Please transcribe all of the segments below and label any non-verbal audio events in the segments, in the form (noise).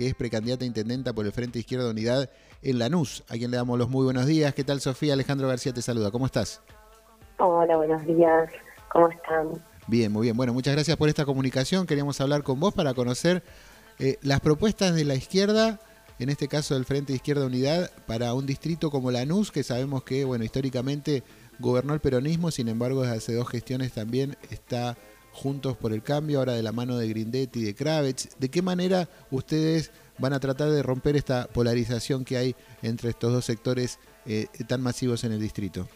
que es precandidata a intendenta por el Frente Izquierda Unidad en Lanús, a quien le damos los muy buenos días. ¿Qué tal, Sofía? Alejandro García te saluda. ¿Cómo estás? Hola, buenos días. ¿Cómo están? Bien, muy bien. Bueno, muchas gracias por esta comunicación. Queríamos hablar con vos para conocer eh, las propuestas de la izquierda, en este caso del Frente Izquierda Unidad, para un distrito como Lanús, que sabemos que, bueno, históricamente gobernó el peronismo, sin embargo, desde hace dos gestiones también está Juntos por el Cambio, ahora de la mano de Grindetti y de Kravitz. ¿De qué manera ustedes van a tratar de romper esta polarización que hay entre estos dos sectores eh, tan masivos en el distrito?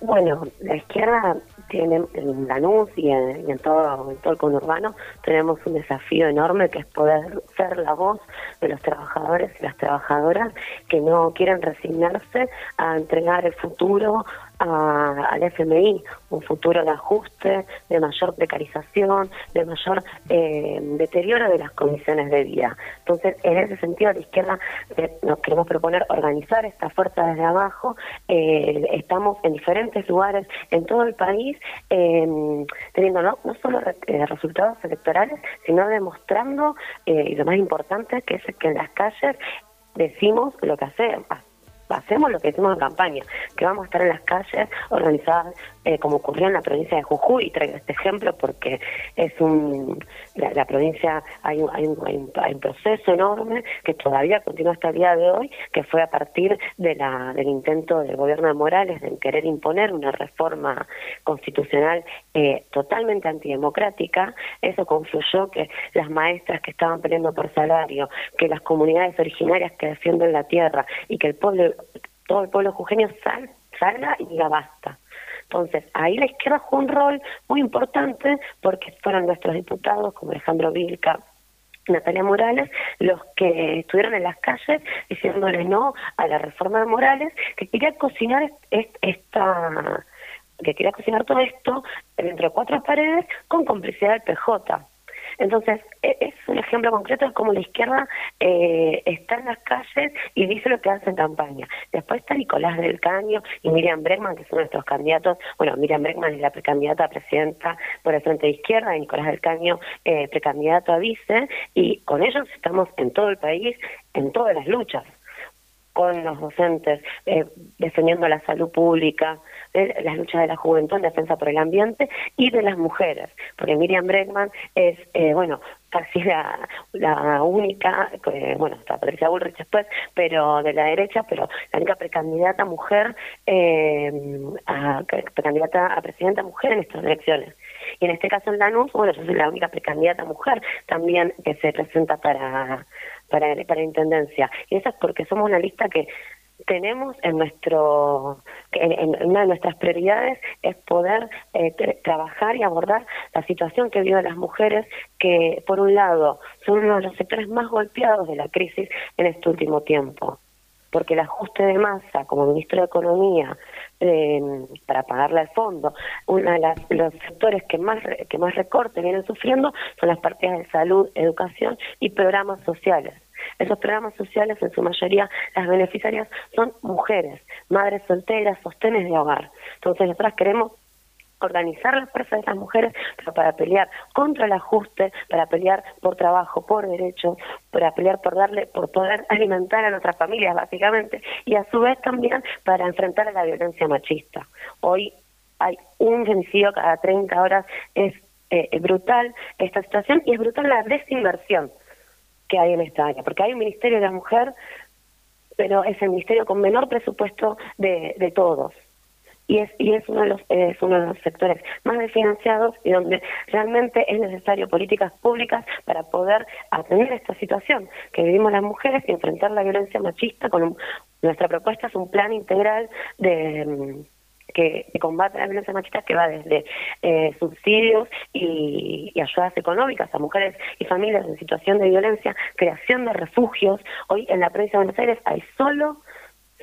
Bueno, la izquierda tiene en Lanús y en, y en todo, en todo el conurbano tenemos un desafío enorme que es poder ser la voz de los trabajadores y las trabajadoras que no quieren resignarse a entregar el futuro al FMI, un futuro de ajuste, de mayor precarización, de mayor eh, deterioro de las condiciones de vida. Entonces, en ese sentido, la izquierda eh, nos queremos proponer organizar esta fuerza desde abajo. Eh, estamos en diferentes lugares en todo el país, teniendo no, no solo resultados electorales, sino demostrando, y lo más importante, que es que en las calles decimos lo que hacemos hacemos lo que hicimos en campaña, que vamos a estar en las calles organizadas eh, como ocurrió en la provincia de Jujuy, y traigo este ejemplo porque es un la, provincia hay un, hay, un, hay, un, proceso enorme que todavía continúa hasta el día de hoy, que fue a partir de la, del intento del gobierno de Morales de querer imponer una reforma constitucional eh, totalmente antidemocrática, eso confluyó que las maestras que estaban peleando por salario, que las comunidades originarias que defienden la tierra y que el pueblo, todo el pueblo jujeño salga y diga basta entonces, ahí la izquierda jugó un rol muy importante porque fueron nuestros diputados como Alejandro Vilca, Natalia Morales, los que estuvieron en las calles diciéndole no a la reforma de Morales, que quería cocinar esta que quería cocinar todo esto dentro de cuatro paredes con complicidad del PJ. Entonces, e, es un ejemplo concreto de cómo la izquierda eh, está en las calles y dice lo que hace en campaña. Después está Nicolás del Caño y Miriam Bregman, que son nuestros candidatos. Bueno, Miriam Bregman es la precandidata a presidenta por el Frente de Izquierda y Nicolás del Caño eh, precandidato a vice. Y con ellos estamos en todo el país, en todas las luchas con los docentes, eh, defendiendo la salud pública, las luchas de la juventud en defensa por el ambiente y de las mujeres, porque Miriam Bregman es, eh, bueno, casi la, la única, bueno, está Patricia Bullrich después, pero de la derecha, pero la única precandidata mujer, eh, a, precandidata a presidenta mujer en estas elecciones. Y en este caso en Lanús, bueno, yo soy la única precandidata mujer también que se presenta para para, para intendencia. Y eso es porque somos una lista que tenemos en nuestro en, una de nuestras prioridades es poder eh, trabajar y abordar la situación que viven las mujeres que por un lado son uno de los sectores más golpeados de la crisis en este último tiempo porque el ajuste de masa como ministro de economía eh, para pagarle al fondo uno de los sectores que más que más recortes vienen sufriendo son las partidas de salud educación y programas sociales esos programas sociales, en su mayoría, las beneficiarias son mujeres, madres solteras, sostenes de hogar. Entonces, nosotras queremos organizar las fuerzas de las mujeres pero para pelear contra el ajuste, para pelear por trabajo, por derechos, para pelear por darle, por poder (laughs) alimentar a nuestras familias básicamente y a su vez también para enfrentar a la violencia machista. Hoy hay un femicidio cada 30 horas, es eh, brutal esta situación y es brutal la desinversión que hay en esta área, porque hay un Ministerio de la Mujer, pero es el ministerio con menor presupuesto de, de todos. Y es, y es uno de los es uno de los sectores más desfinanciados y donde realmente es necesario políticas públicas para poder atender esta situación que vivimos las mujeres y enfrentar la violencia machista con nuestra propuesta es un plan integral de que, combate la violencia machista que va desde eh, subsidios y, ayudas económicas a mujeres y familias en situación de violencia, creación de refugios. Hoy en la provincia de Buenos Aires hay solo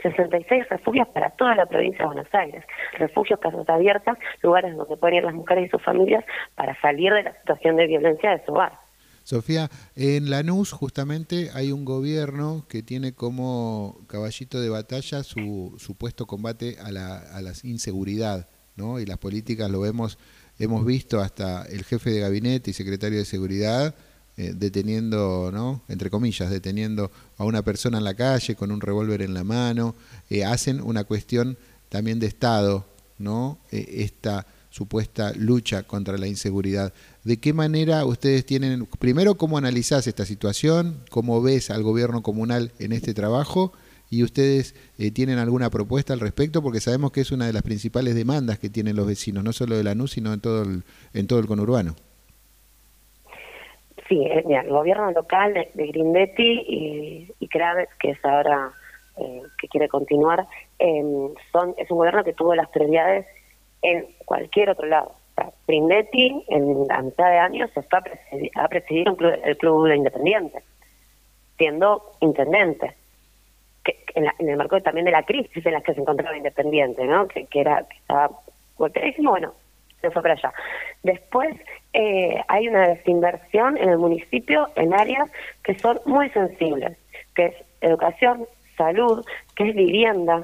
66 refugios para toda la provincia de Buenos Aires. Refugios, casas abiertas, lugares donde pueden ir las mujeres y sus familias para salir de la situación de violencia de su hogar. Sofía, en Lanús justamente hay un gobierno que tiene como caballito de batalla su supuesto combate a la, a la inseguridad, ¿no? Y las políticas lo vemos, hemos visto hasta el jefe de gabinete y secretario de seguridad eh, deteniendo, ¿no? entre comillas, deteniendo a una persona en la calle con un revólver en la mano, eh, hacen una cuestión también de Estado, ¿no? Eh, esta supuesta lucha contra la inseguridad. ¿De qué manera ustedes tienen, primero, cómo analizás esta situación, cómo ves al gobierno comunal en este trabajo y ustedes tienen alguna propuesta al respecto? Porque sabemos que es una de las principales demandas que tienen los vecinos, no solo de la NUS, sino en todo el, en todo el conurbano. Sí, eh, el gobierno local de, Grindetti y, y que es ahora eh, que quiere continuar, em, son es un gobierno que tuvo las prioridades en cualquier otro lado. Grindetti en la mitad de años está ha presidido el club de Independiente, siendo intendente. Que, en, el marco también de la crisis en la que se encontraba Independiente, ¿no? Que, que era que estaba golpeadísimo, bueno, se fue para allá. Después eh, hay una desinversión en el municipio en áreas que son muy sensibles, que es educación, salud, que es vivienda,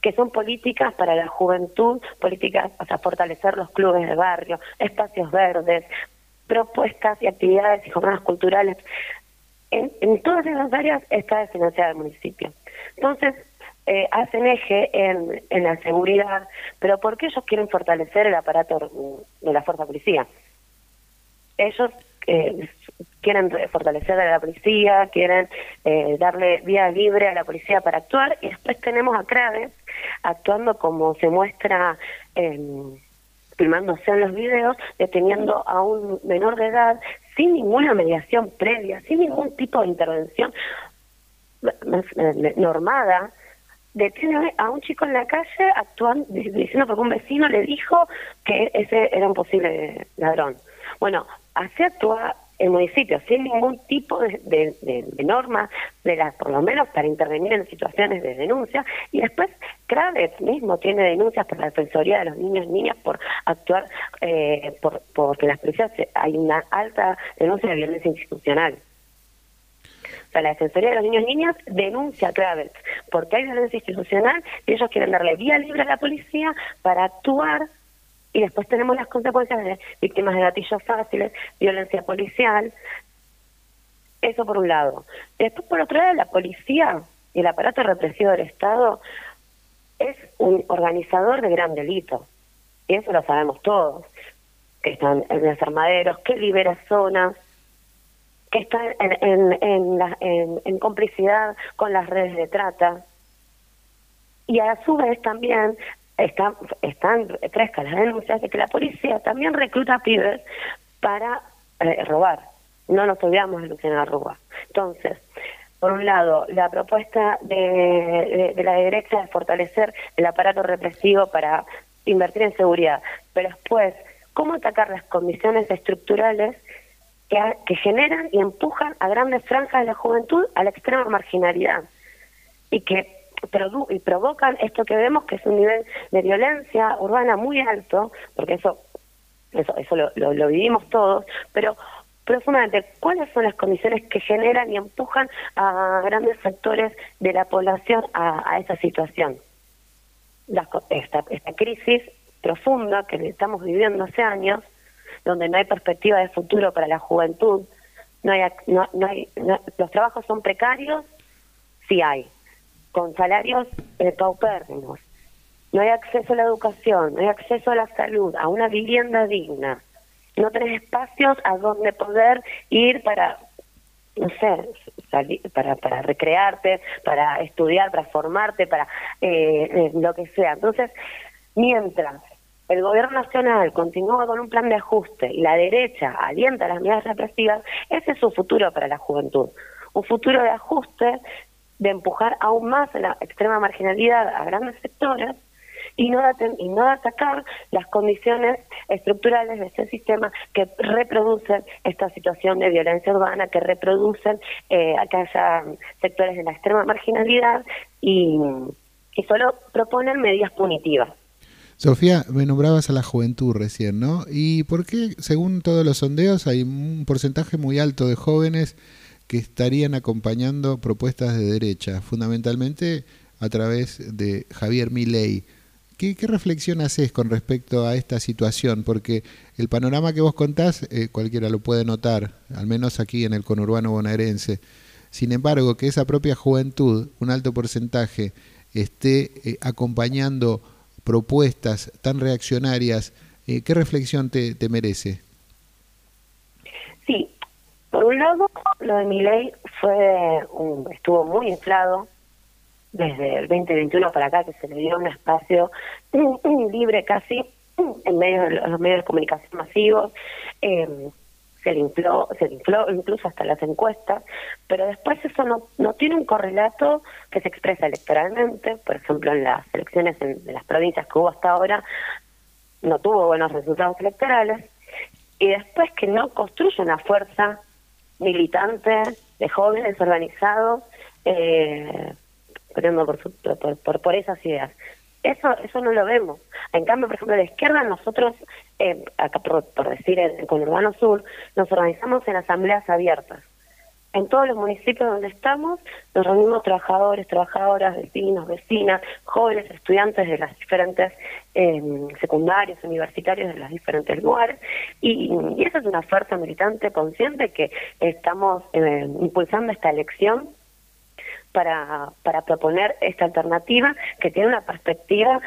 que son políticas para la juventud, políticas para fortalecer los clubes de barrio, espacios verdes, propuestas y actividades y jornadas culturales. En, en todas esas áreas está desfinanciada el municipio. Entonces, eh, hacen eje en, en la seguridad, pero ¿por qué ellos quieren fortalecer el aparato de la fuerza policía? Ellos eh, quieren fortalecer a la policía, quieren eh, darle vía libre a la policía para actuar y después tenemos a Kraves actuando como se muestra filmándose en los videos, deteniendo a un menor de edad sin ninguna mediación previa, sin ningún tipo de intervención normada detiene a un chico en la calle actuando, diciendo porque un vecino le dijo que ese era un posible ladrón. Bueno, así actúa el municipio sin ningún tipo de, norma, de las, por lo menos para intervenir en situaciones de denuncia. Y después, Kravet mismo tiene denuncias por la Defensoría de los Niños y Niñas por actuar, eh, por, porque las policías hay una alta denuncia de violencia institucional. O sea, la Defensoría de los Niños y Niñas denuncia a Kravet porque hay violencia institucional y ellos quieren darle vía libre a la policía para actuar y después tenemos las consecuencias de víctimas de gatillos fáciles, violencia policial, eso por un lado. Después por otro lado la policía y el aparato represivo del Estado es un organizador de gran delito y eso lo sabemos todos, que están en los armaderos, que libera zonas, que está en, en, en, complicidad con las redes de trata. Y a su vez también están, están frescas las denuncias de que la policía también recluta pibes para eh, robar. No nos olvidamos de Luciana Rúa. Entonces, por un lado, la propuesta de, de, la derecha es fortalecer el aparato represivo para invertir en seguridad, pero después, ¿cómo atacar las condiciones estructurales que, generan y empujan a grandes franjas de la juventud a la extrema marginalidad y que y provocan esto que vemos que es un nivel de violencia urbana muy alto, porque eso eso, eso lo, lo, vivimos todos, pero profundamente, ¿cuáles son las condiciones que generan y empujan a grandes sectores de la población a, a esa situación? La, esta, esta crisis profunda que estamos viviendo hace años, donde no hay perspectiva de futuro para la juventud, no hay, no, hay los trabajos son precarios, sí hay, con salarios eh, paupérrimos, no hay acceso a la educación, no hay acceso a la salud, a una vivienda digna, no tenés espacios a donde poder ir para, no sé, salir, para, para recrearte, para estudiar, para formarte, para eh, eh, lo que sea. Entonces, mientras el gobierno nacional continúa con un plan de ajuste y la derecha alienta las medidas represivas, ese es su futuro para la juventud. Un futuro de ajuste, de empujar aún más la extrema marginalidad a grandes sectores y no, y no atacar las condiciones estructurales de ese sistema que reproducen esta situación de violencia urbana, que reproducen eh, que haya sectores de la extrema marginalidad y, y solo proponen medidas punitivas. Sofía, me nombrabas a la juventud recién, ¿no? ¿Y por qué, según todos los sondeos, hay un porcentaje muy alto de jóvenes que estarían acompañando propuestas de derecha, fundamentalmente a través de Javier Milei? ¿Qué, reflexión haces con respecto a esta situación? Porque el panorama que vos contás, eh, cualquiera lo puede notar, al menos aquí en el conurbano bonaerense. Sin embargo, que esa propia juventud, un alto porcentaje, esté eh, acompañando propuestas tan reaccionarias, eh, ¿qué reflexión te, merece? Sí, por un lado, lo de mi ley fue estuvo muy inflado desde el 2021 para acá, que se le dio un espacio libre casi en medio de los medios de comunicación masivos. Eh, se le infló, se infló incluso hasta las encuestas, pero después eso no, no tiene un correlato que se expresa electoralmente, por ejemplo en las elecciones en, las provincias que hubo hasta ahora, no tuvo buenos resultados electorales, y después que no construye una fuerza militante de jóvenes organizados, eh, por, por, por, esas ideas. Eso, eso no lo vemos. En cambio, por ejemplo, de izquierda, nosotros, eh, acá por, decir con Urbano Sur, nos organizamos en asambleas abiertas. En todos los municipios donde estamos, nos reunimos trabajadores, trabajadoras, vecinos, vecinas, jóvenes, estudiantes de las diferentes eh, secundarios, universitarios de los diferentes lugares. Y, esa es una fuerza militante consciente que estamos eh, impulsando esta elección para, para proponer esta alternativa que tiene una perspectiva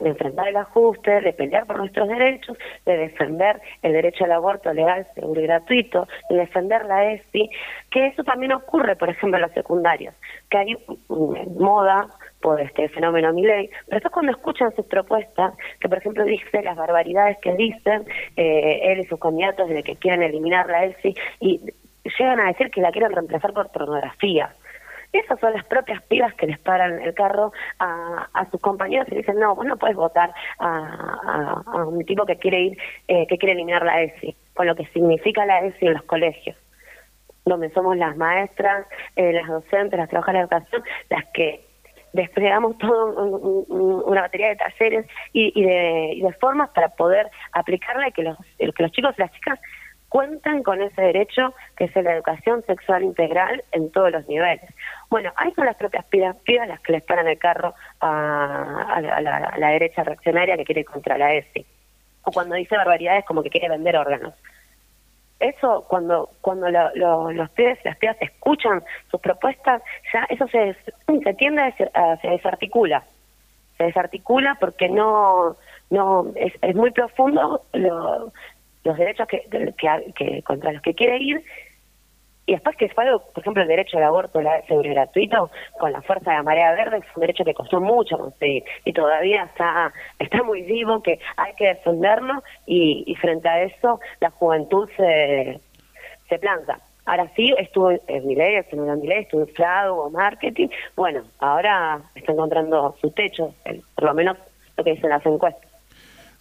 de enfrentar el ajuste, de pelear por nuestros derechos, de defender el derecho al aborto legal, seguro y gratuito, de defender la ESI, que eso también ocurre, por ejemplo, en los secundarios, que hay moda por este fenómeno ley, pero después cuando escuchan sus propuestas, que por ejemplo dice las barbaridades que dicen eh, él y sus candidatos de que quieren eliminar la ESI, y llegan a decir que la quieren reemplazar por pornografía. Esas son las propias pibas que les paran el carro a, sus compañeros y dicen, no, vos no puedes votar a, un tipo que quiere ir, eh, que quiere eliminar la ESI, con lo que significa la ESI en los colegios donde somos las maestras, eh, las docentes, las trabajadoras de educación, las que desplegamos toda una batería de talleres y, de, y, de, formas para poder aplicarla y que los, que los chicos y las chicas cuentan con ese derecho que es la educación sexual integral en todos los niveles. Bueno, ahí son las propias pidas, las que les paran el carro a, la, derecha reaccionaria que quiere ir contra la ESI. O cuando dice barbaridades como que quiere vender órganos. Eso, cuando cuando los pibes las pibas escuchan sus propuestas, ya eso se, se tiende a, se desarticula. Se desarticula porque no no es, es muy profundo lo, los derechos que, contra los que quiere ir y después que fue por ejemplo, el derecho al aborto seguro gratuito, con la fuerza de la marea verde, es un derecho que costó mucho conseguir y todavía está, está muy vivo, que hay que defenderlo y, frente a eso la juventud se, se planta. Ahora sí, estuvo en mi ley, en mi ley, estuvo inflado, hubo marketing. Bueno, ahora está encontrando su techo, por lo menos lo que dicen las encuestas.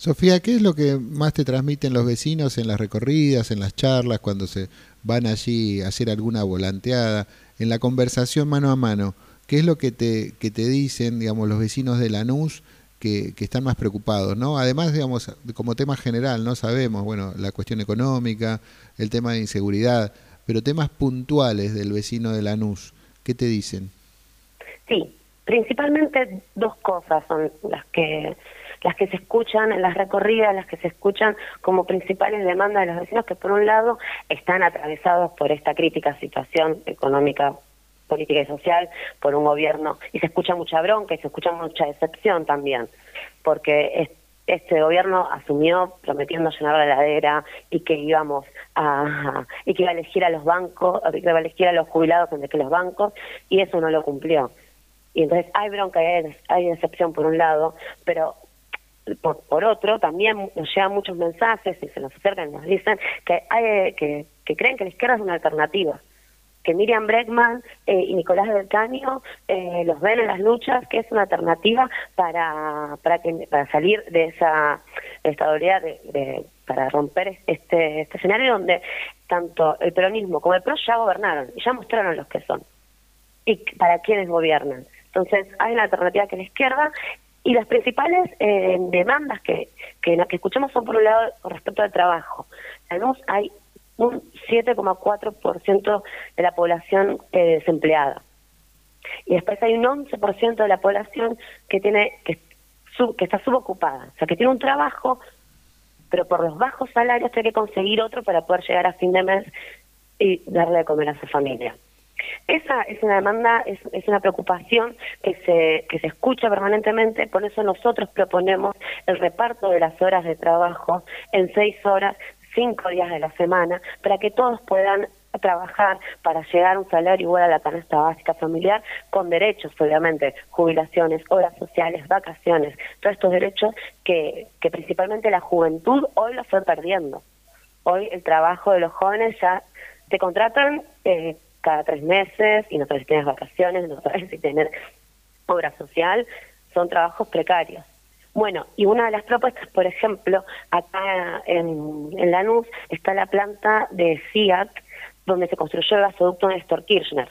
Sofía, ¿qué es lo que más te transmiten los vecinos en las recorridas, en las charlas, cuando se van allí a hacer alguna volanteada, en la conversación mano a mano? ¿Qué es lo que te, que te dicen, digamos, los vecinos de Lanús que, que están más preocupados, ¿no? Además, digamos, como tema general, ¿no? Sabemos, bueno, la cuestión económica, el tema de inseguridad, pero temas puntuales del vecino de Lanús, ¿qué te dicen? Sí, principalmente dos cosas son las que las que se escuchan en las recorridas, las que se escuchan como principales demandas de los vecinos, que por un lado están atravesados por esta crítica situación económica política y social por un gobierno y se escucha mucha bronca y se escucha mucha decepción también porque este gobierno asumió prometiendo llenar la heladera y que íbamos a y que iba a elegir a los bancos que iba a elegir a los jubilados vez que los bancos y eso no lo cumplió. Y entonces hay bronca y hay decepción por un lado pero por, por otro, también nos llegan muchos mensajes y se nos acercan y nos dicen que, hay, que, que creen que la izquierda es una alternativa que Miriam Breckman eh, y Nicolás del Caño eh, los ven en las luchas, que es una alternativa para para, que, para salir de esa estabilidad, de, de, para romper este, este escenario donde tanto el peronismo como el PRO ya gobernaron y ya mostraron los que son y para quienes gobiernan. Entonces hay una alternativa que la izquierda y las principales eh, demandas que, que, escuchamos son, por un lado, con respecto al trabajo. En hay un 7,4% de la población eh, desempleada. Y después hay un 11% de la población que tiene que que está subocupada, o sea, que tiene un trabajo, pero por los bajos salarios tiene que conseguir otro para poder llegar a fin de mes y darle de comer a su familia. Esa es una demanda, es, es, una preocupación que se, que se escucha permanentemente, por eso nosotros proponemos el reparto de las horas de trabajo en seis horas, cinco días de la semana, para que todos puedan trabajar para llegar a un salario igual a la canasta básica familiar, con derechos, obviamente, jubilaciones, horas sociales, vacaciones, todos estos derechos que, que principalmente la juventud hoy los fue perdiendo. Hoy el trabajo de los jóvenes ya te contratan eh, cada tres meses y no sabes si tienes vacaciones, no sabes si tener obra social, son trabajos precarios. Bueno, y una de las propuestas, por ejemplo, acá en, Lanús está la planta de Fiat, donde se construyó el gasoducto Néstor Kirchner.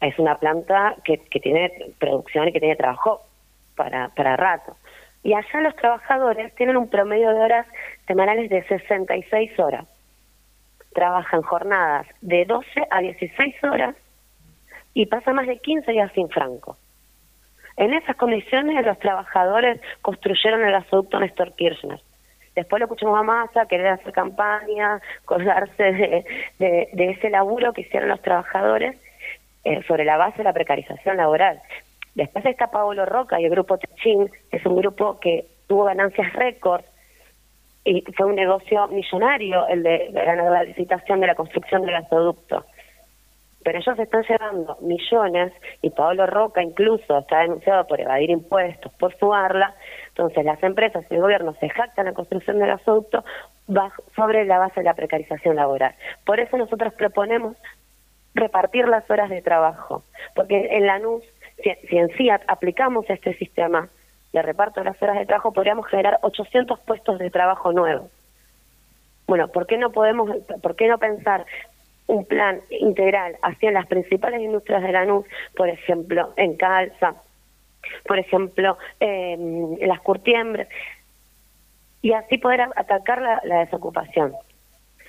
Es una planta que, que tiene producción y que tiene trabajo para, para rato. Y allá los trabajadores tienen un promedio de horas semanales de 66 horas trabajan jornadas de 12 a 16 horas y pasa más de 15 días sin franco. En esas condiciones los trabajadores construyeron el gasoducto Néstor Kirchner. Después lo escuchamos a Massa querer hacer campaña, colgarse de, ese laburo que hicieron los trabajadores eh, sobre la base de la precarización laboral. Después está Pablo Roca y el grupo Techín, es un grupo que tuvo ganancias récord y fue un negocio millonario el de, la licitación de la construcción del gasoducto. Pero ellos están llevando millones y Pablo Roca incluso está denunciado por evadir impuestos, por subarla. Entonces las empresas y el gobierno se jactan la construcción del gasoducto sobre la base de la precarización laboral. Por eso nosotros proponemos repartir las horas de trabajo, porque en la NUS, si, si en sí aplicamos este sistema, de reparto de las horas de trabajo, podríamos generar 800 puestos de trabajo nuevos. Bueno, ¿por qué no podemos, por qué no pensar un plan integral hacia las principales industrias de la NUS, por ejemplo, en calza, por ejemplo, en las curtiembres, y así poder atacar la, la desocupación?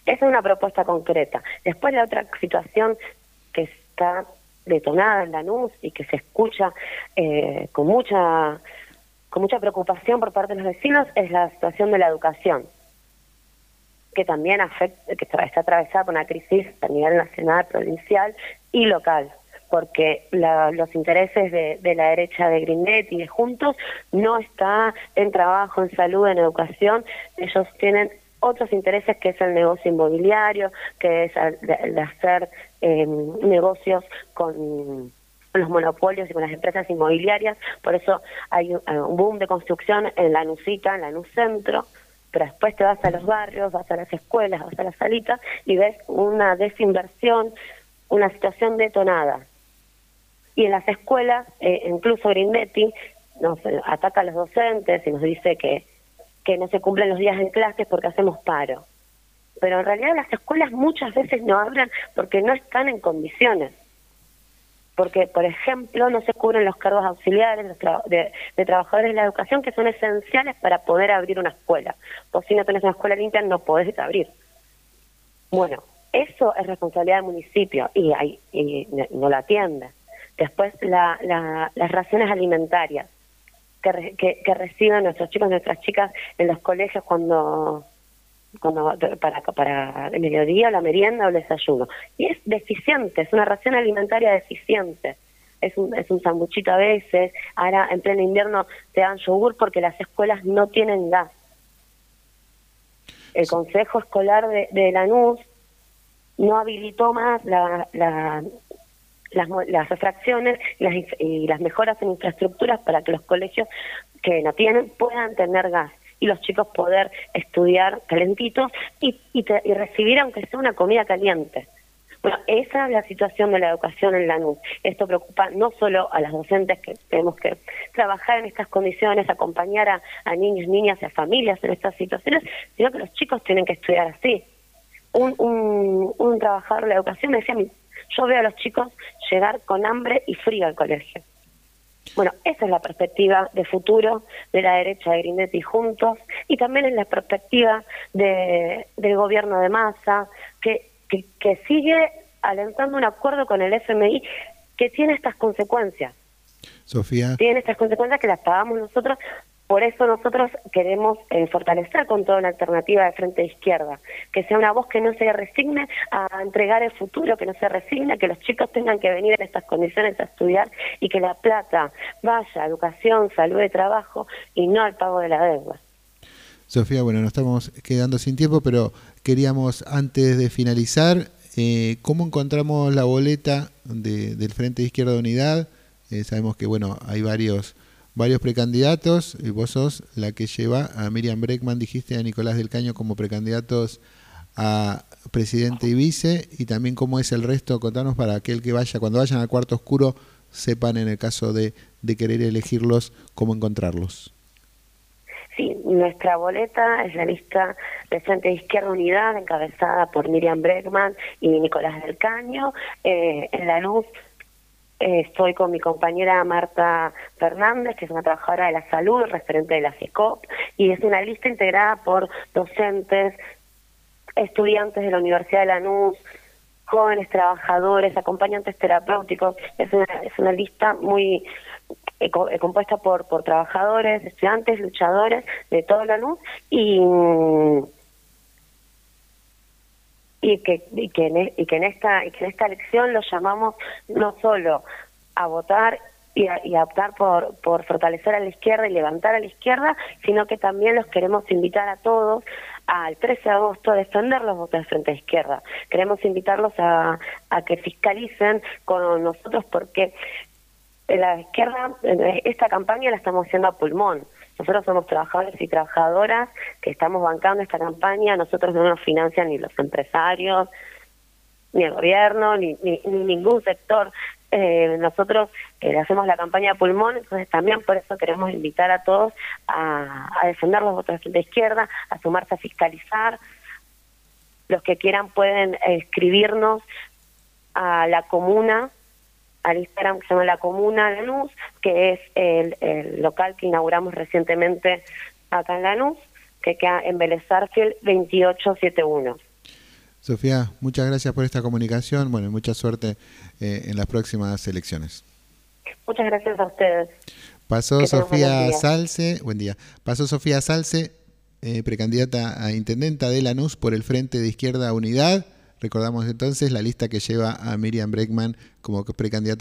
Esa es una propuesta concreta. Después la otra situación que está detonada en la NUS y que se escucha eh, con mucha con mucha preocupación por parte de los vecinos es la situación de la educación, que también afecta, que está atravesada por una crisis a nivel nacional, provincial y local, porque los intereses de, la derecha de Grindet y de Juntos no está en trabajo, en salud, en educación, ellos tienen otros intereses que es el negocio inmobiliario, que es el, de hacer eh, negocios con los monopolios y con las empresas inmobiliarias, por eso hay un, boom de construcción en la Nusica, en la NUS Centro, pero después te vas a los barrios, vas a las escuelas, vas a las salitas y ves una desinversión, una situación detonada. Y en las escuelas, eh, incluso Grindetti nos ataca a los docentes y nos dice que, que no se cumplen los días en clases porque hacemos paro. Pero en realidad las escuelas muchas veces no abren porque no están en condiciones porque, por ejemplo, no se cubren los cargos auxiliares de, trabajadores de la educación que son esenciales para poder abrir una escuela. Vos si no tenés una escuela limpia no podés abrir. Bueno, eso es responsabilidad del municipio y, hay, no la atiende. Después, la, las raciones alimentarias que, que reciben nuestros chicos y nuestras chicas en los colegios cuando cuando para para el mediodía, la merienda o el desayuno. Y es deficiente, es una ración alimentaria deficiente. Es un, es un sanguchito a veces, ahora en pleno invierno te dan yogur porque las escuelas no tienen gas. El Consejo Escolar de, de Lanús no habilitó más la, la, las, las refracciones y las, y las mejoras en infraestructuras para que los colegios que no tienen puedan tener gas y los chicos poder estudiar calentitos y, y, recibir aunque sea una comida caliente. Bueno, esa es la situación de la educación en la NUS. Esto preocupa no solo a las docentes que tenemos que trabajar en estas condiciones, acompañar a, a niños, niñas y a familias en estas situaciones, sino que los chicos tienen que estudiar así. Un, un, un trabajador de la educación me decía, yo veo a los chicos llegar con hambre y frío al colegio. Bueno, esa es la perspectiva de futuro de la derecha de Grindetti juntos y también es la perspectiva de, del gobierno de Massa que, que, sigue alentando un acuerdo con el FMI que tiene estas consecuencias. Sofía. Tienen estas consecuencias que las pagamos nosotros por eso nosotros queremos eh, fortalecer con toda una alternativa de frente de izquierda, que sea una voz que no se resigne a entregar el futuro, que no se resigne que los chicos tengan que venir en estas condiciones a estudiar y que la plata vaya a educación, salud y trabajo y no al pago de la deuda. Sofía, bueno, nos estamos quedando sin tiempo, pero queríamos antes de finalizar, eh, ¿cómo encontramos la boleta del Frente de Izquierda de Unidad? Eh, sabemos que, bueno, hay varios varios precandidatos y vos sos la que lleva a Miriam Breckman, dijiste, a Nicolás del Caño como precandidatos a presidente y vice y también cómo es el resto, contanos para aquel que vaya, cuando vayan al cuarto oscuro, sepan en el caso de, de querer elegirlos, cómo encontrarlos. Sí, nuestra boleta es la lista de Frente de Izquierda Unidad, encabezada por Miriam Breckman y Nicolás del Caño. Eh, en la luz eh, estoy con mi compañera Marta Fernández, que es una trabajadora de la salud, referente de la FECOP, y es una lista integrada por docentes, estudiantes de la Universidad de Lanús, jóvenes trabajadores, acompañantes terapéuticos. Es una, es una lista muy eh, eh, compuesta por, por trabajadores, estudiantes, luchadores de todo Lanús y y que, y que, en, e, y que en esta y que en esta elección lo llamamos no solo a votar y a, y optar por, por fortalecer a la izquierda y levantar a la izquierda, sino que también los queremos invitar a todos al 13 de agosto a defender los votos de frente a izquierda. Queremos invitarlos a, a que fiscalicen con nosotros porque la izquierda, esta campaña la estamos haciendo a pulmón. Nosotros somos trabajadores y trabajadoras que estamos bancando esta campaña, nosotros no nos financian ni los empresarios, ni el gobierno, ni, ni, ningún sector. Eh, nosotros eh, hacemos la campaña pulmón, entonces también por eso queremos invitar a todos a, a defender los votos de izquierda, a sumarse a fiscalizar. Los que quieran pueden escribirnos a la comuna al Instagram que se llama La Comuna Lanús, que es el, local que inauguramos recientemente acá en Lanús, que queda en Vélez 2871. Sofía, muchas gracias por esta comunicación, bueno, y mucha suerte eh, en las próximas elecciones. Muchas gracias a ustedes. Pasó Sofía Salce, buen día. Pasó Sofía Salce, eh, precandidata a intendenta de Lanús por el Frente de Izquierda Unidad. Recordamos entonces la lista que lleva a Miriam Breckman como precandidata